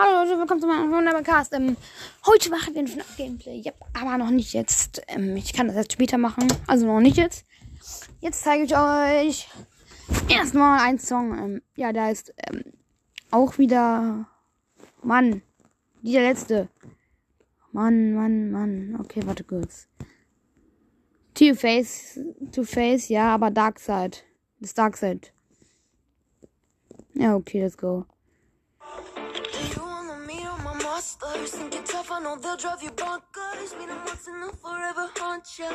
Hallo Leute, willkommen zu meinem wunderbaren Cast. Ähm, heute machen wir ein FNAF Gameplay. Yep, aber noch nicht jetzt. Ähm, ich kann das jetzt später machen. Also noch nicht jetzt. Jetzt zeige ich euch erstmal einen Song. Ähm, ja, da ist ähm, auch wieder Mann. Die der letzte. Mann, Mann, Mann. Okay, warte kurz. Two-Face. Two-Face, ja, aber Darkseid. Das Darkseid. Ja, okay, let's go. Monsters Think you're tough, I know they'll drive you bonkers. Meet them once and they'll forever haunt you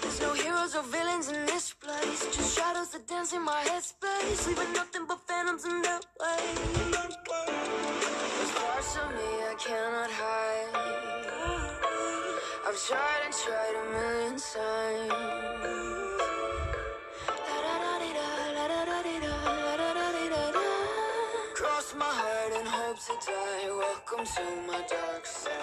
There's no heroes or villains in this place. Just shadows that dance in my headspace. Leaving nothing but phantoms in their way There's parts of me I cannot hide. I've tried and tried a million times. My heart and hope to die. Welcome to my dark side.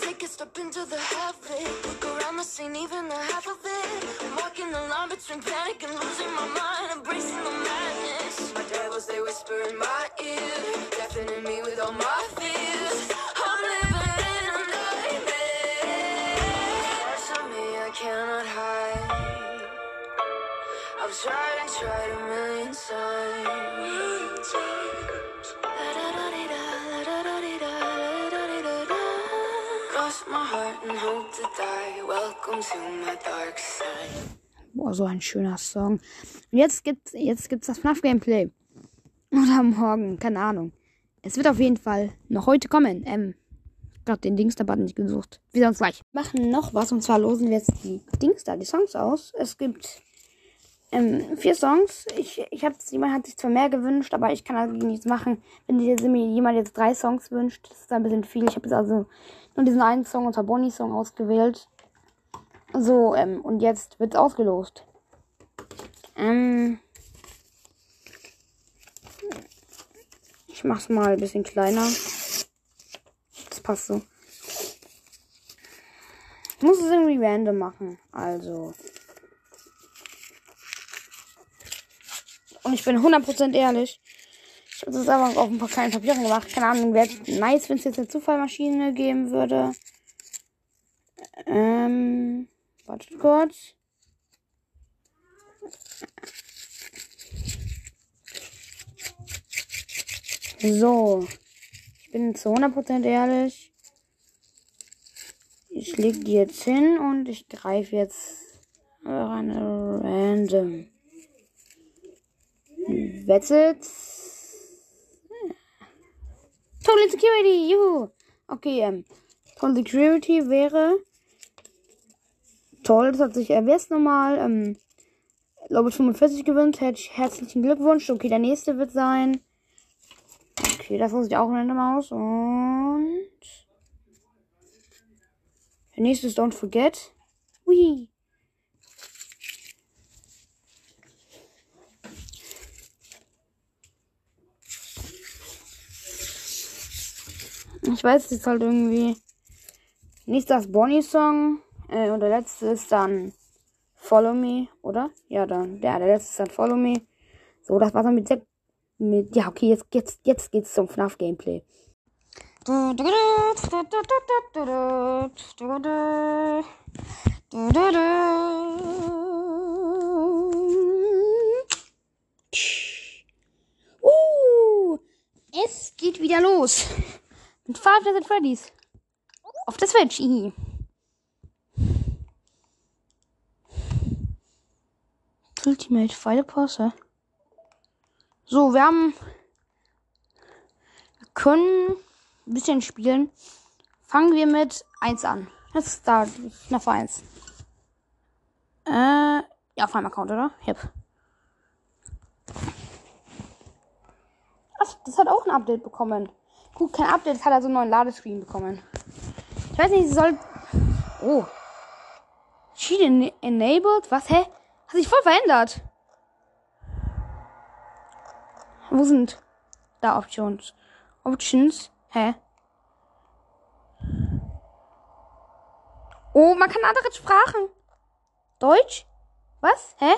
Take a step into the half it. Look around the scene, even the half of it. I'm walking the line between panic and losing my mind, embracing the madness. Whisper in my ear, deafening me with all my fears. I'm living in a nightmare. Parts of me I cannot hide. I've tried and tried a million times. Cross my heart and hope to die. Welcome to my dark side. Boah, so ein schöner Song. Und jetzt gibt's, jetzt gibt's das FNAF Gameplay. Oder morgen, keine Ahnung. Es wird auf jeden Fall noch heute kommen. Ähm, gerade den Dings da nicht gesucht. Wir sehen uns gleich. Machen noch was und zwar losen wir jetzt die Dings da, die Songs aus. Es gibt ähm, vier Songs. Ich, ich habe jemand hat sich zwar mehr gewünscht, aber ich kann dagegen nichts machen. Wenn jetzt jemand jetzt drei Songs wünscht, das ist ein bisschen viel. Ich habe jetzt also nur diesen einen Song, und zwar Bonnie Song ausgewählt. So, ähm, und jetzt wird's ausgelost. Ähm. Ich mach's mal ein bisschen kleiner. Das passt so. Ich muss es irgendwie random machen. Also. Und ich bin 100% ehrlich. Ich habe das einfach auf ein paar kleinen Papieren gemacht. Keine Ahnung, wäre nice, wenn es jetzt eine Zufallmaschine geben würde. Ähm. Wartet kurz. So. Ich bin zu 100% ehrlich. Ich leg die jetzt hin und ich greife jetzt eine random. Wettet. Total Security, juhu. Okay, ähm. Total Security wäre Toll, das hat sich, äh, ist nochmal, ähm, Level 45 gewünscht. Herzlichen Glückwunsch. Okay, der nächste wird sein. Okay, das sieht auch random aus. Und. Der nächste ist Don't Forget. Hui. Ich weiß, es ist halt irgendwie. Nächster ist Bonnie Song. Äh, und der letzte ist dann Follow Me, oder? Ja, dann. Ja, der letzte ist dann Follow Me. So, das war's dann mit der. Mit, ja, okay, jetzt, jetzt, jetzt geht's zum FNAF Gameplay. Uh, es geht wieder los. Mit Five Nights at Freddy's. Auf der Switch. Ihi. Ultimate File Pause. So, wir haben. Wir können ein bisschen spielen. Fangen wir mit 1 an. Ist da nach 1. Äh, ja, auf meinem Account, oder? Yep. Ach, das hat auch ein Update bekommen. Gut, kein Update, das hat also einen neuen Ladescreen bekommen. Ich weiß nicht, es soll. Oh. Cheat enabled? Was? Hä? Hat sich voll verändert. Wo sind da Options? Options? Hä? Oh, man kann andere Sprachen. Deutsch? Was? Hä?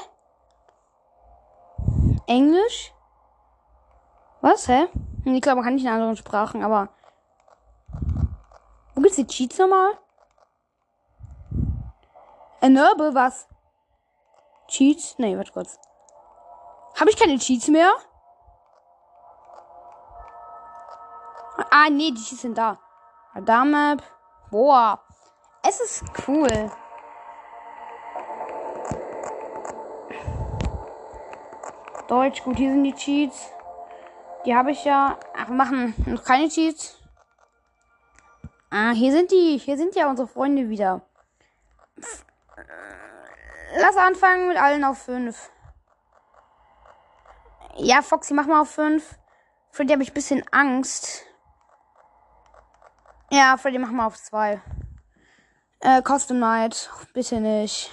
Englisch? Was? Hä? Hm, Ich glaube, man kann nicht in anderen Sprachen, aber. Wo gibt's die Cheats nochmal? Enable, was? Cheats? Nee, warte kurz. Habe ich keine Cheats mehr? Ah, nee, die sind da. Radar-Map. Boah. Es ist cool. Deutsch, gut, hier sind die Cheats. Die habe ich ja. Ach, machen noch keine Cheats. Ah, hier sind die. Hier sind ja unsere Freunde wieder. Lass anfangen mit allen auf 5. Ja, Foxy, mach mal auf 5. Freddy habe ich ein bisschen Angst. Ja, Freddy, mach mal auf 2. Äh, Custom Night. Bitte nicht.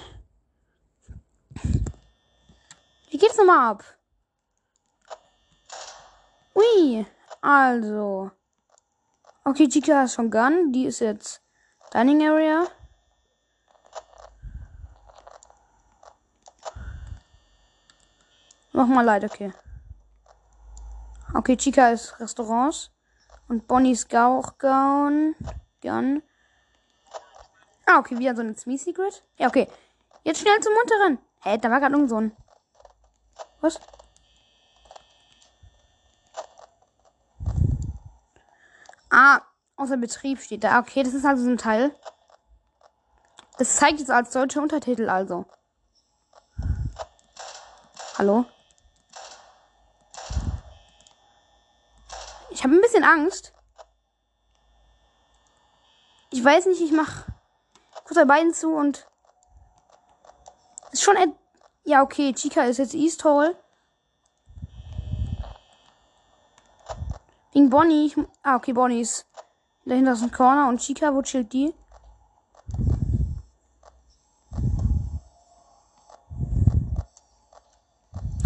Wie geht's nochmal ab? Ui, also. Okay, Chica ist schon Gun. Die ist jetzt Dining Area. Mach mal leid, okay. Okay, Chica ist Restaurants. Und Bonnie ist auch Gun. Ah, okay, wieder so ein Smee Secret. Ja, okay. Jetzt schnell zum Munteren. Hä, hey, da war gerade irgend so ein. Was? Ah, außer Betrieb steht da. Okay, das ist also so ein Teil. Das zeigt jetzt als deutscher Untertitel also. Hallo? Ich habe ein bisschen Angst. Ich weiß nicht, ich mach kurz bei beiden zu und ist schon ja okay, Chica ist jetzt East Hall. Wegen Bonnie. Ah, okay, Bonnie ist dahinter ist ein Corner und Chica, wo chillt die?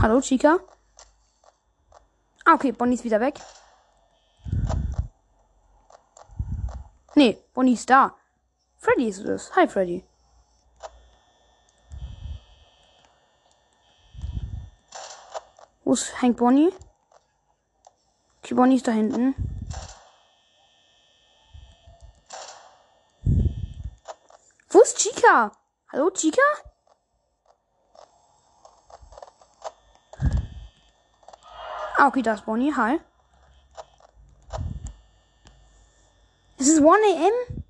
Hallo, Chica? Ah, okay, Bonnie ist wieder weg. Nee, Bonnie ist da. Freddy ist es. Hi, Freddy. Wo ist Hank Bonnie? Okay, Bonnie ist da hinten. Wo ist Chica? Hallo, Chica? Ah, okay, da ist Bonnie. Hi. Es ist 1 a.m.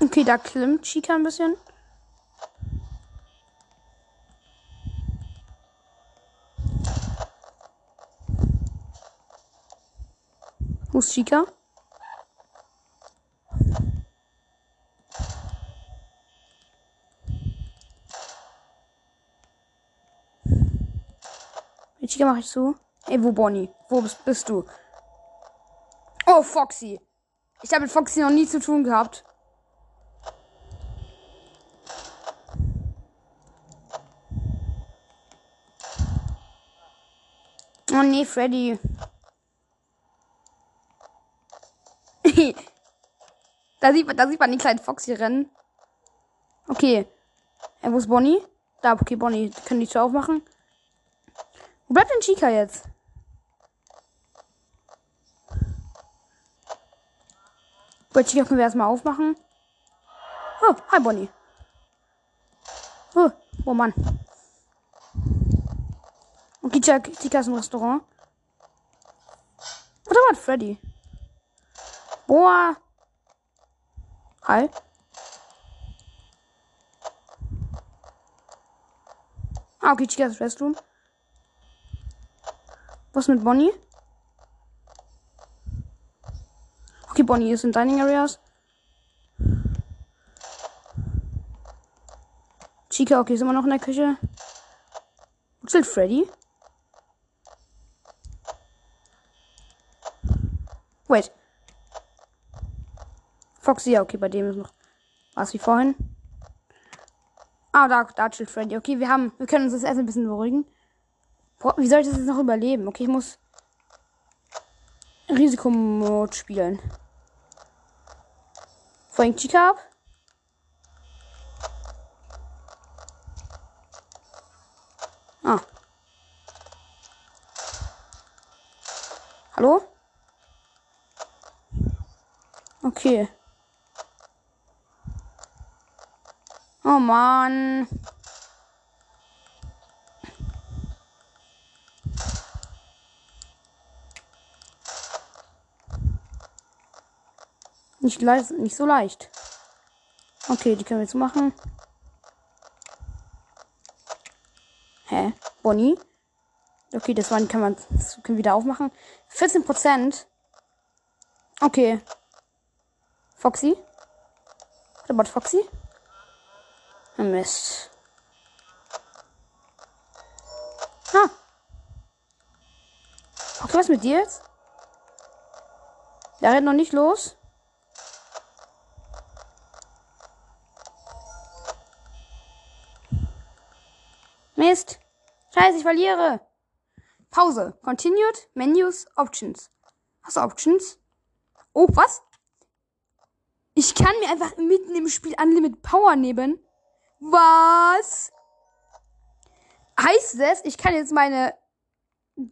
Okay, da klimmt Chica ein bisschen. Wo ist Chica? Chica mache ich zu. Ey, wo Bonnie? Wo bist, bist du? Oh, Foxy. Ich habe mit Foxy noch nie zu tun gehabt. Oh nee, Freddy. da, sieht man, da sieht man den kleinen Foxy rennen. Okay. Äh, wo ist Bonnie? Da, okay, Bonnie. Können die Tür aufmachen? Wo bleibt denn Chica jetzt? Bei Chica können wir erstmal aufmachen. Oh, hi Bonnie. Oh, oh Mann. Okay, Chica, Chica ist im Restaurant. Warte mal, Freddy. Boah. Hi. Ah, okay, Chica's Restroom. Was mit Bonnie? Okay, Bonnie ist in Dining Areas. Chica, okay, ist immer noch in der Küche. Ist Freddy? Wait. Foxy, ja, okay, bei dem ist noch was wie vorhin. Ah, da, da chillt Freddy. Okay, wir haben, wir können uns das erst ein bisschen beruhigen. Wie soll ich das jetzt noch überleben? Okay, ich muss Risikomod spielen. Vorhin Chica ab. Ah. Hallo? Okay. Oh Mann. Nicht, nicht so leicht. Okay, die können wir jetzt machen. Hä? Bonnie? Okay, das waren, kann man das können wir wieder aufmachen. 14 Prozent. Okay. Foxy? About Foxy? Mist. Ha. Okay, was mit dir jetzt? Der rennt noch nicht los. Mist. Scheiße, ich verliere. Pause. Continued. Menus. Options. Hast du Options? Oh, was? Ich kann mir einfach mitten im Spiel Unlimited Power nehmen. Was? Heißt es, ich kann jetzt meine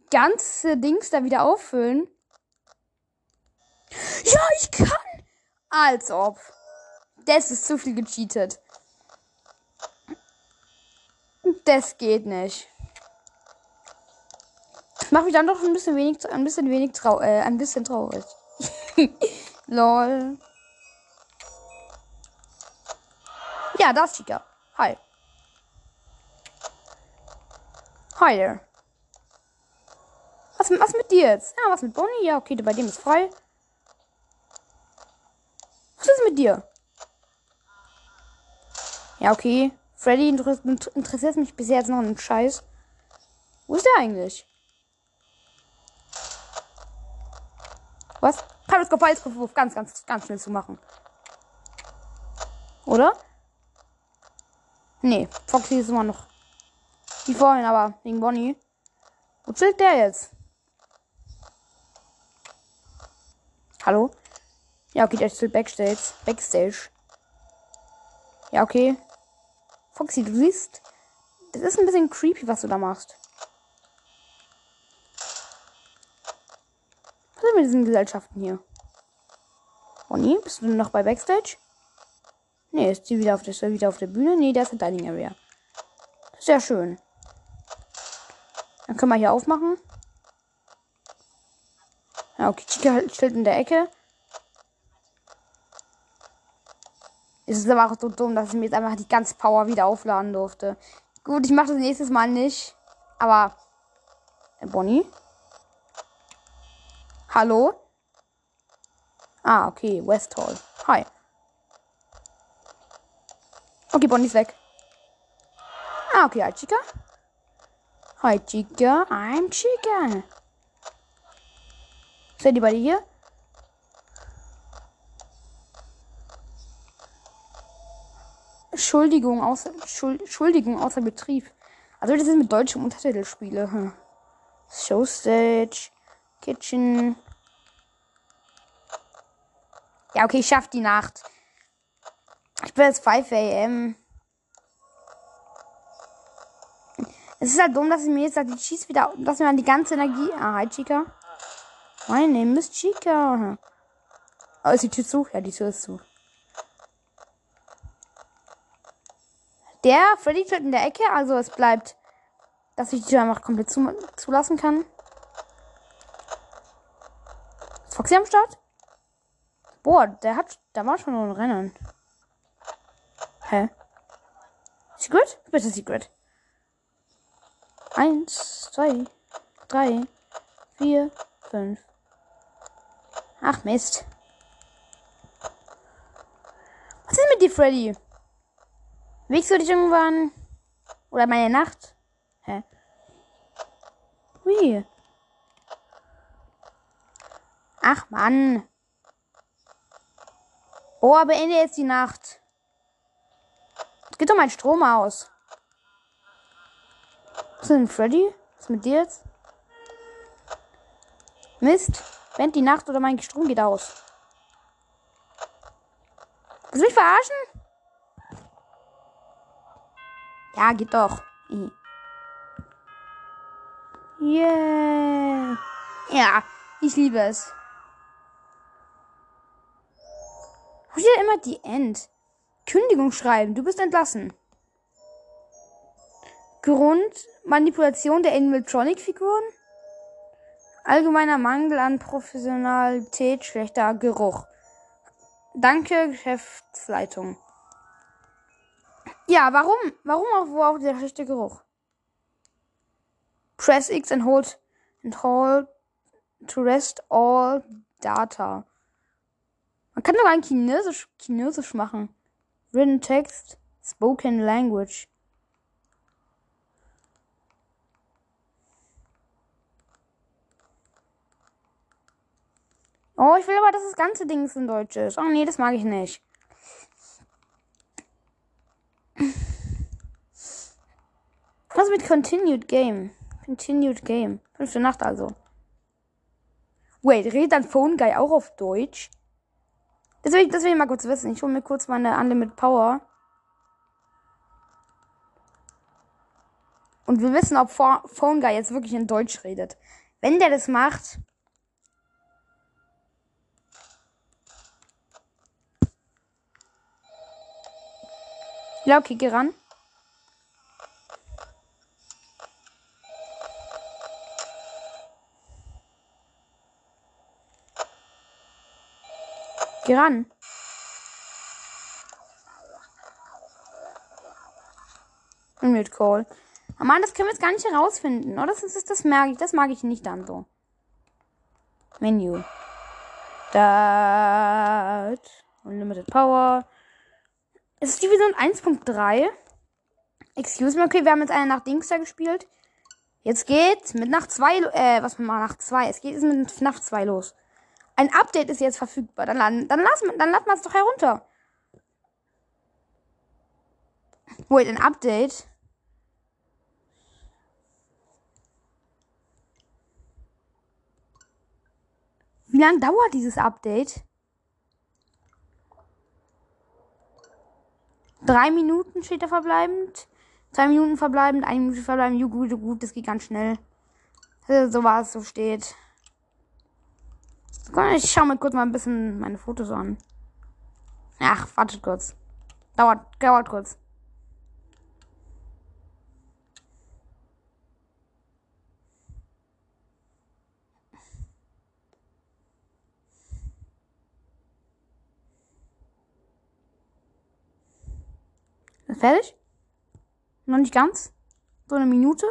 ganze Dings da wieder auffüllen? Ja, ich kann! Als ob. Das ist zu viel gecheatet. Das geht nicht. Macht mich dann doch ein bisschen wenig, ein bisschen wenig trau äh, ein bisschen traurig. Lol. Ja, das ist Chica. Hi. Hi there. Was, was mit dir jetzt? Ja, was mit Bonnie? Ja, okay, bei dem ist frei. Was ist mit dir? Ja, okay. Freddy interessiert mich bisher jetzt noch einen Scheiß. Wo ist der eigentlich? Was? Periscope Periscope ganz, ganz, ganz schnell zu machen. Oder? Nee, Foxy ist immer noch. Wie vorhin, aber wegen Bonnie. Wo chillt der jetzt? Hallo? Ja, okay, der chillt Backstage. Backstage. Ja, okay. Foxy, du siehst, das ist ein bisschen creepy, was du da machst. Was ist mit diesen Gesellschaften hier? Bonnie, bist du noch bei Backstage? Nee, ist die wieder auf der, wieder auf der Bühne? Nee, der ist in Dining Area. Sehr schön. Dann können wir hier aufmachen. Ja, okay, Chica steht in der Ecke. Es ist aber auch so dumm, dass ich mir jetzt einfach die ganze Power wieder aufladen durfte. Gut, ich mache das nächstes Mal nicht. Aber. Äh, Bonnie? Hallo? Ah, okay. West Hall. Hi. Okay, Bonnie ist weg. Ah, okay, hi, Chica. Hi, Chica. I'm Chica. Seid ihr beide hier? Entschuldigung, außer, Entschuldigung, außer Betrieb. Also das ist mit deutschem Untertitel spiele. Hm. Showstage, Kitchen. Ja, okay, ich schaff die Nacht. Ich bin jetzt 5 am. Es ist halt dumm, dass ich mir jetzt die Cheese wieder, dass mir dann die ganze Energie. Ah, hi Chica. My name is Chica. Oh, ist die Tür zu? Ja, die Tür ist zu. Der Freddy steht in der Ecke, also es bleibt, dass ich die Tür einfach komplett zu, zulassen kann. Ist Foxy am Start? Boah, der hat, da war schon ein Rennen. Hä? Secret? Bitte Secret. Eins, zwei, drei, vier, fünf. Ach Mist. Was ist mit dir, Freddy? Wiegst du dich irgendwann? Oder meine Nacht? Hä? Wie? Ach Mann. Oh, beende jetzt die Nacht. Jetzt geht doch mein Strom aus. Was ist denn Freddy? Was ist mit dir jetzt? Mist. Bend die Nacht oder mein Strom geht aus. Willst du mich verarschen? Ja, geht doch. Yeah. Ja, ich liebe es. Wo steht immer die End? Kündigung schreiben. Du bist entlassen. Grund Manipulation der Animatronic-Figuren. Allgemeiner Mangel an Professionalität, schlechter Geruch. Danke, Geschäftsleitung. Ja, warum? Warum auch, wo auch der schlechte Geruch? Press X and hold and hold to rest all data. Man kann doch eigentlich Chinesisch, Chinesisch machen. Written Text, Spoken Language. Oh, ich will aber, dass das ganze Ding in Deutsch ist. Oh nee, das mag ich nicht. Was mit Continued Game? Continued Game. Fünfte Nacht also. Wait, redet dann Phone Guy auch auf Deutsch? Das will, ich, das will ich mal kurz wissen. Ich hole mir kurz meine Unlimited Power. Und wir wissen, ob Phone Guy jetzt wirklich in Deutsch redet. Wenn der das macht. Ja, okay, geh ran. Geh ran. Mute Call. Oh Mann, das können wir jetzt gar nicht herausfinden. Oh, das, ist, das mag ich. Das mag ich nicht dann so. Menü. Dat. Unlimited Power. Es ist Division 1.3. Excuse me, okay, wir haben jetzt eine Nacht Dings da gespielt. Jetzt geht mit Nacht 2, äh, was machen, Nacht 2. Es geht jetzt mit Nacht 2 los. Ein Update ist jetzt verfügbar. Dann, dann, dann, lass, dann laden wir es doch herunter. Wait, ein Update? Wie lange dauert dieses Update? Drei Minuten steht da verbleibend. Zwei Minuten verbleibend, eine Minute verbleibend. Gut, gut, das geht ganz schnell. So was so steht. Ich schau mir kurz mal ein bisschen meine Fotos an. Ach, wartet kurz. Dauert, dauert kurz. Fertig? Noch nicht ganz? So eine Minute?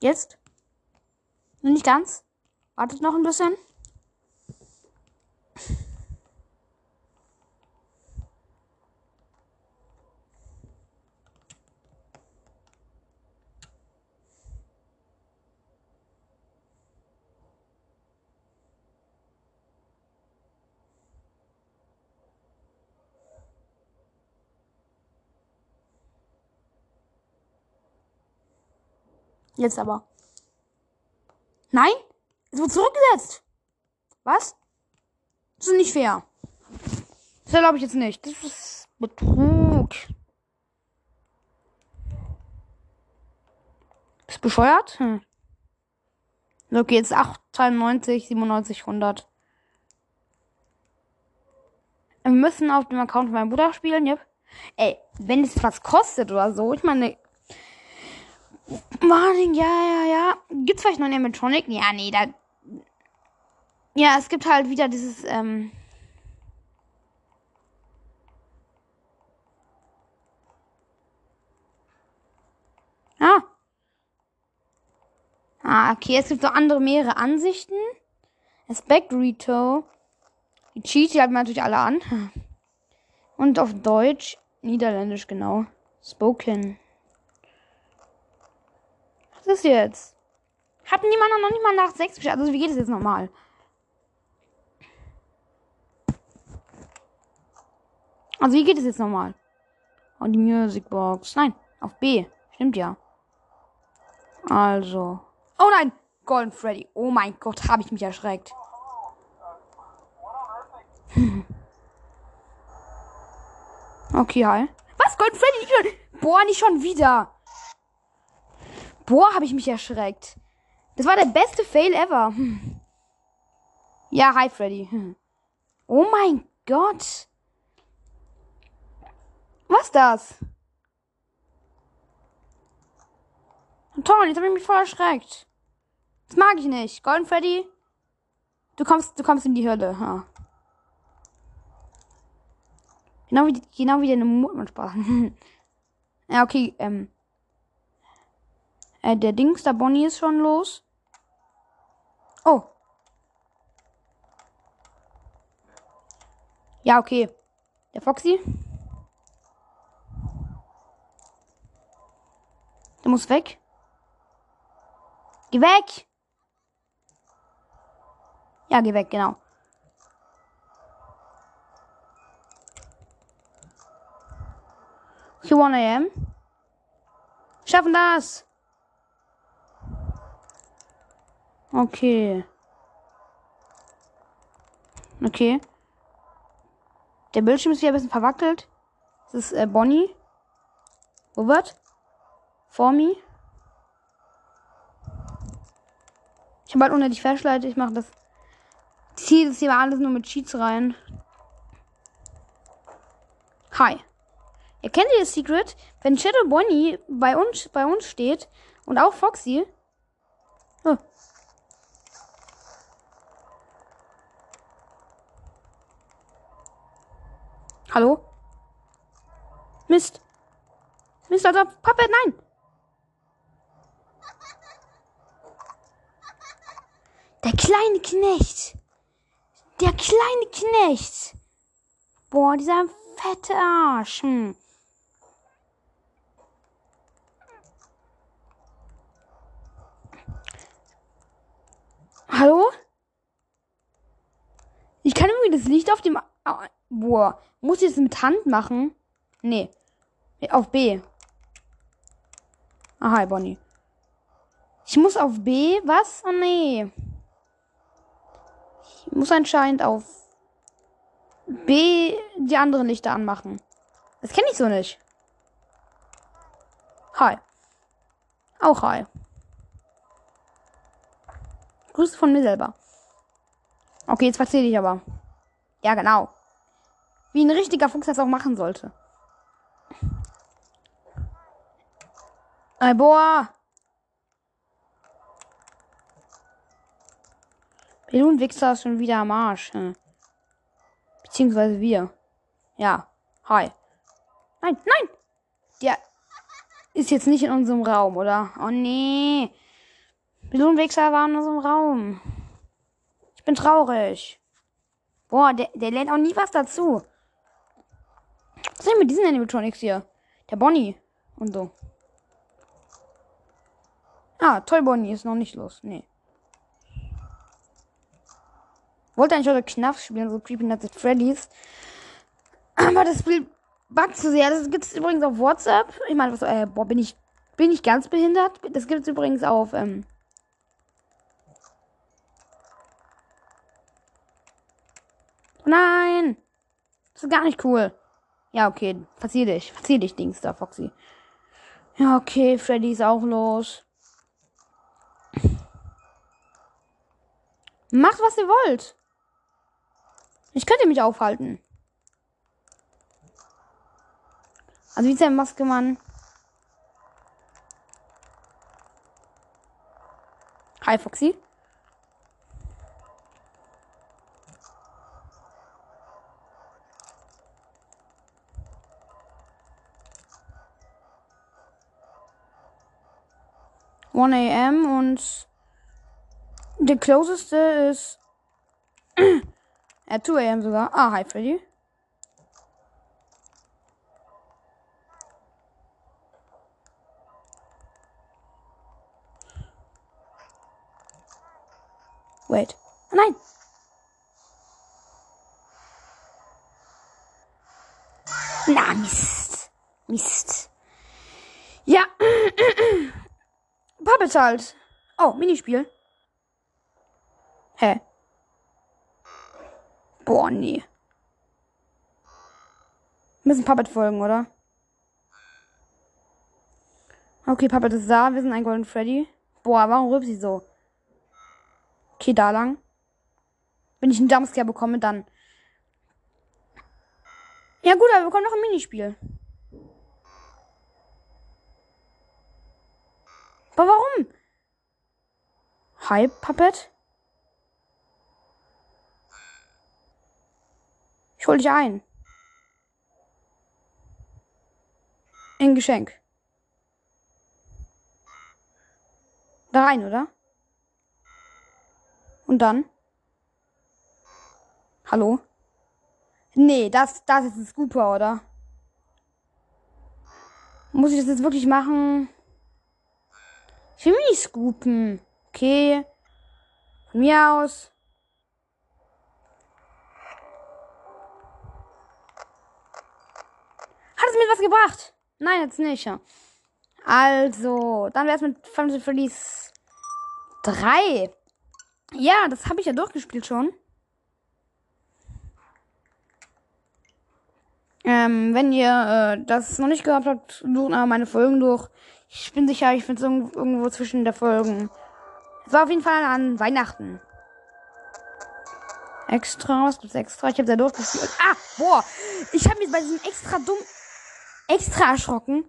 Jetzt? Noch nicht ganz? Wartet noch ein bisschen. Jetzt aber. Nein? Es wird zurückgesetzt. Was? Das ist nicht fair. Das glaube ich jetzt nicht. Das ist Betrug. Ist bescheuert? Hm. Okay, jetzt 893, 97, 100. Wir müssen auf dem Account von meinem Bruder spielen, yep. Ey, wenn es was kostet oder so, ich meine, Martin, ja, ja, ja. Gibt's vielleicht noch einen Animatronic? Ja, nee, da. Ja, es gibt halt wieder dieses, ähm. Ah. Ah, okay, es gibt noch andere mehrere Ansichten. Aspect Rito. Die Cheats, die halten wir natürlich alle an. Und auf Deutsch, Niederländisch genau. Spoken. Ist jetzt? Hat niemand noch nicht mal nach 6 bestellt? Also wie geht es jetzt nochmal? Also wie geht es jetzt nochmal? Und die Music Box. Nein, auf B. Stimmt ja. Also. Oh nein! Golden Freddy. Oh mein Gott, habe ich mich erschreckt. okay, hi. Was? Golden Freddy? Boah, nicht schon wieder. Boah, habe ich mich erschreckt. Das war der beste Fail ever. Hm. Ja, hi Freddy. Hm. Oh mein Gott. Was das? Toll, jetzt habe ich mich voll erschreckt. Das mag ich nicht. Golden Freddy, du kommst, du kommst in die Hölle. Ha. Genau wie, genau wie deine Mutter ja, okay, ähm. Äh, der Dings, der Bonnie ist schon los. Oh. Ja, okay. Der Foxy. Der muss weg. Geh weg! Ja, geh weg, genau. Hier 1 am. Schaffen das! Okay. Okay. Der Bildschirm ist hier ein bisschen verwackelt. Das ist äh, Bonnie. Robert. For me. Ich habe halt unendlich Flashlight. Ich mache das. Ich ziehe das hier alles nur mit Cheats rein. Hi. Erkennt ihr das Secret? Wenn Shadow Bonnie bei uns, bei uns steht und auch Foxy. Hallo? Mist. Mist, Alter. Papa, nein. Der kleine Knecht. Der kleine Knecht. Boah, dieser fette Arsch. Hm. Hallo? Ich kann irgendwie das Licht auf dem. Boah. Muss ich das mit Hand machen? Nee. Auf B. Aha, Bonnie. Ich muss auf B. Was? Oh nee. Ich muss anscheinend auf B die anderen Lichter anmachen. Das kenne ich so nicht. Hi. Auch hi. Grüße von mir selber. Okay, jetzt erzähle ich aber. Ja, genau. Wie ein richtiger Fuchs das auch machen sollte. Ey, boah. Wichser ist schon wieder am Arsch. Hm. Beziehungsweise wir. Ja. Hi. Nein, nein! Der ist jetzt nicht in unserem Raum, oder? Oh nee. Wichser war in unserem Raum. Ich bin traurig. Boah, der, der lernt auch nie was dazu. Was ist denn mit diesen Animatronics hier? Der Bonnie und so. Ah, Toy Bonnie ist noch nicht los. Nee. Wollte eigentlich heute Knaff spielen, so Creepy Nuts at Freddy's. Aber das Spiel buggt zu sehr. Das gibt es übrigens auf WhatsApp. Ich meine, was, äh, boah, bin ich, bin ich ganz behindert? Das gibt es übrigens auf, ähm, Nein! Das ist gar nicht cool. Ja, okay. Verzieh dich. Verzieh dich, Dings da, Foxy. Ja, okay. Freddy ist auch los. Macht, was ihr wollt. Ich könnte mich aufhalten. Also wie ist der Maskemann? Hi Foxy. 1 a.m. und der closeste ist at 2 a.m. sogar. Ah, hi Freddy. Halt. Oh, Minispiel. Hä? Boah, nee. Wir müssen Puppet folgen, oder? Okay, Puppet ist da. Wir sind ein Golden Freddy. Boah, warum rübt sie so? Okay, da lang. Wenn ich einen Jumpscare bekomme, dann. Ja gut, aber wir bekommen noch ein Minispiel. Aber warum? Hi, Puppet. Ich hol dich ein. Ein Geschenk. Da rein, oder? Und dann? Hallo? Nee, das, das ist ein Scooper, oder? Muss ich das jetzt wirklich machen? Ich will mich nicht scoopen. Okay. Von mir aus. Hat es mir was gebracht? Nein, jetzt nicht. Ja. Also, dann wäre es mit Fantasy 3. Ja, das habe ich ja durchgespielt schon. Ähm, wenn ihr äh, das noch nicht gehabt habt, sucht mal meine Folgen durch. Ich bin sicher, ich finde es irgendwo zwischen der Folgen. Es war auf jeden Fall an Weihnachten. Extra, was gibt's extra? Ich habe da durchgespielt. Ah, boah. Ich habe mich bei diesem extra dumm extra erschrocken.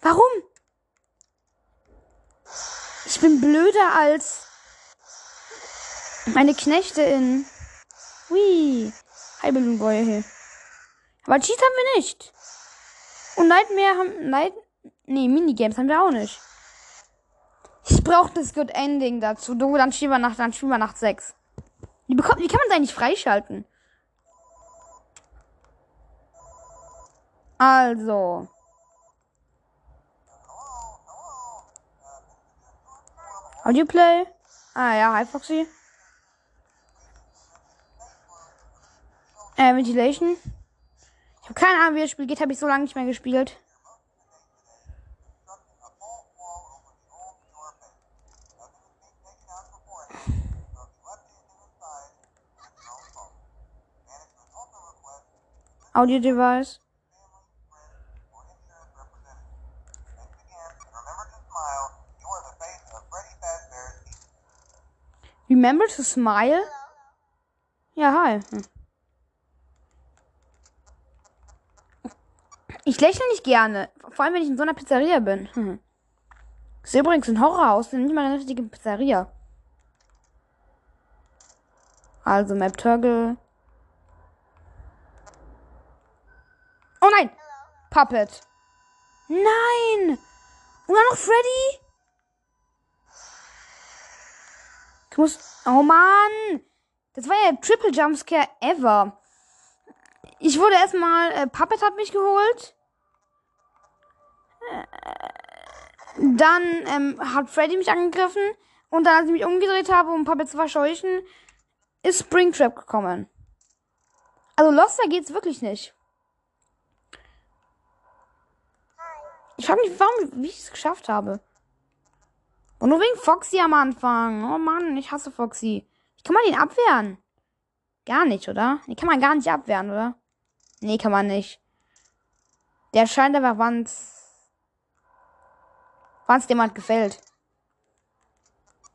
Warum? Ich bin blöder als meine Knechte in. Hui. Hi, Balloon Boy hier. Aber Cheats haben wir nicht. Und Nightmare haben. Night. Nee, Minigames haben wir auch nicht. Ich brauche das Good Ending dazu. Du, dann spielen wir nach, dann spielen wir nach 6. Wie, bekommt, wie kann man das eigentlich freischalten? Also. Audioplay? Ah ja, hi Foxy. Äh, Ventilation. Ich habe keine Ahnung, wie das Spiel geht, habe ich so lange nicht mehr gespielt. Audio device. Remember to smile? Ja, hi. Hm. Ich lächle nicht gerne. Vor allem, wenn ich in so einer Pizzeria bin. Hm. Das ist übrigens ein Horrorhaus, nicht mal eine richtige Pizzeria. Also, Map Turgle. Oh nein! Puppet. Nein! Und dann noch Freddy? Ich muss. Oh Mann! Das war ja der Triple Jumpscare ever. Ich wurde erstmal. Äh, Puppet hat mich geholt. Äh, dann ähm, hat Freddy mich angegriffen. Und dann, als ich mich umgedreht habe, um Puppet zu verscheuchen, ist Springtrap gekommen. Also Loster geht's wirklich nicht. Ich frage mich, warum, wie ich es geschafft habe. Und nur wegen Foxy am Anfang. Oh Mann, ich hasse Foxy. Wie kann man den abwehren? Gar nicht, oder? Den kann man gar nicht abwehren, oder? Nee, kann man nicht. Der scheint aber, wann's. Wann's jemand gefällt.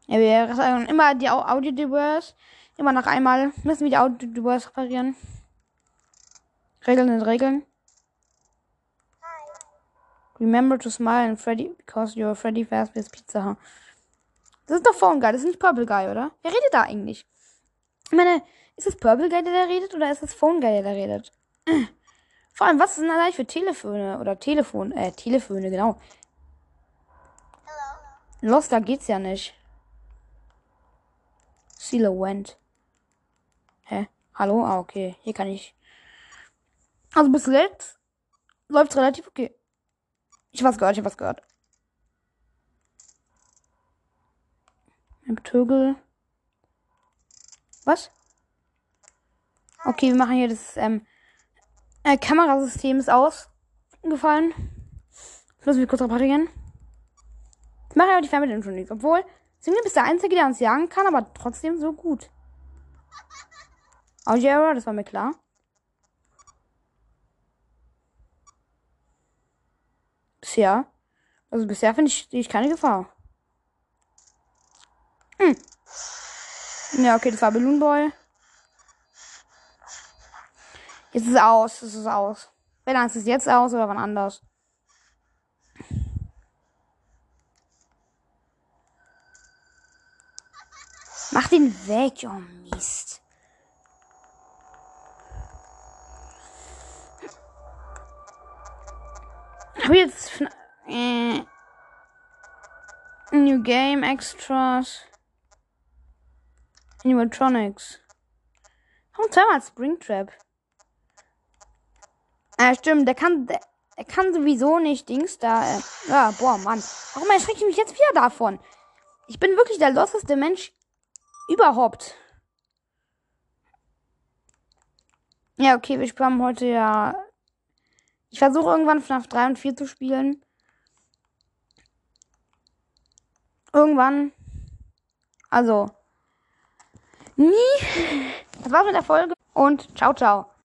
Ja, wir sagen immer die Audio-Diverse. Immer nach einmal müssen wir die Audio-Diverse reparieren. Regeln sind Regeln. Remember to smile and Freddy because you're Freddy Fazbear's Pizza. Das ist doch Phone Guy, das ist nicht Purple Guy, oder? Wer redet da eigentlich? Ich meine, ist es Purple Guy, der da redet, oder ist es Phone Guy, der da redet? Vor allem, was sind da eigentlich für Telefone? Oder Telefon, äh, Telefone, genau. Los, da geht's ja nicht. A Wand. Hä? Hallo? Ah, okay. Hier kann ich. Also bis jetzt läuft's relativ okay. Ich hab was gehört, ich hab was gehört. Ein Betögel. Was? Okay, wir machen hier das ähm, äh, Kamerasystem ist ausgefallen. Müssen wir kurz reparieren. Ich mache aber die Fernbedienung schon nichts. Obwohl, Single ist der Einzige, der uns jagen kann, aber trotzdem so gut. Audio Error, das war mir klar. Bisher. Also bisher finde ich, ich keine Gefahr. Hm. Ja, okay, das war Balloon Boy. Jetzt ist es aus, es ist aus. Wenn ist es jetzt aus oder wann anders? Mach den weg, oh Mist. Hab ich jetzt äh, New Game Extras Animatronics. Warum zweimal Springtrap? Ah, stimmt, der kann, der, der kann sowieso nicht Dings da. Äh, ja, boah, Mann. Warum erschrecke ich mich jetzt wieder davon? Ich bin wirklich der losteste Mensch überhaupt. Ja, okay, wir spielen heute ja. Ich versuche irgendwann FNAF 3 und 4 zu spielen. Irgendwann. Also. Nie. Das war's mit der Folge. Und ciao, ciao.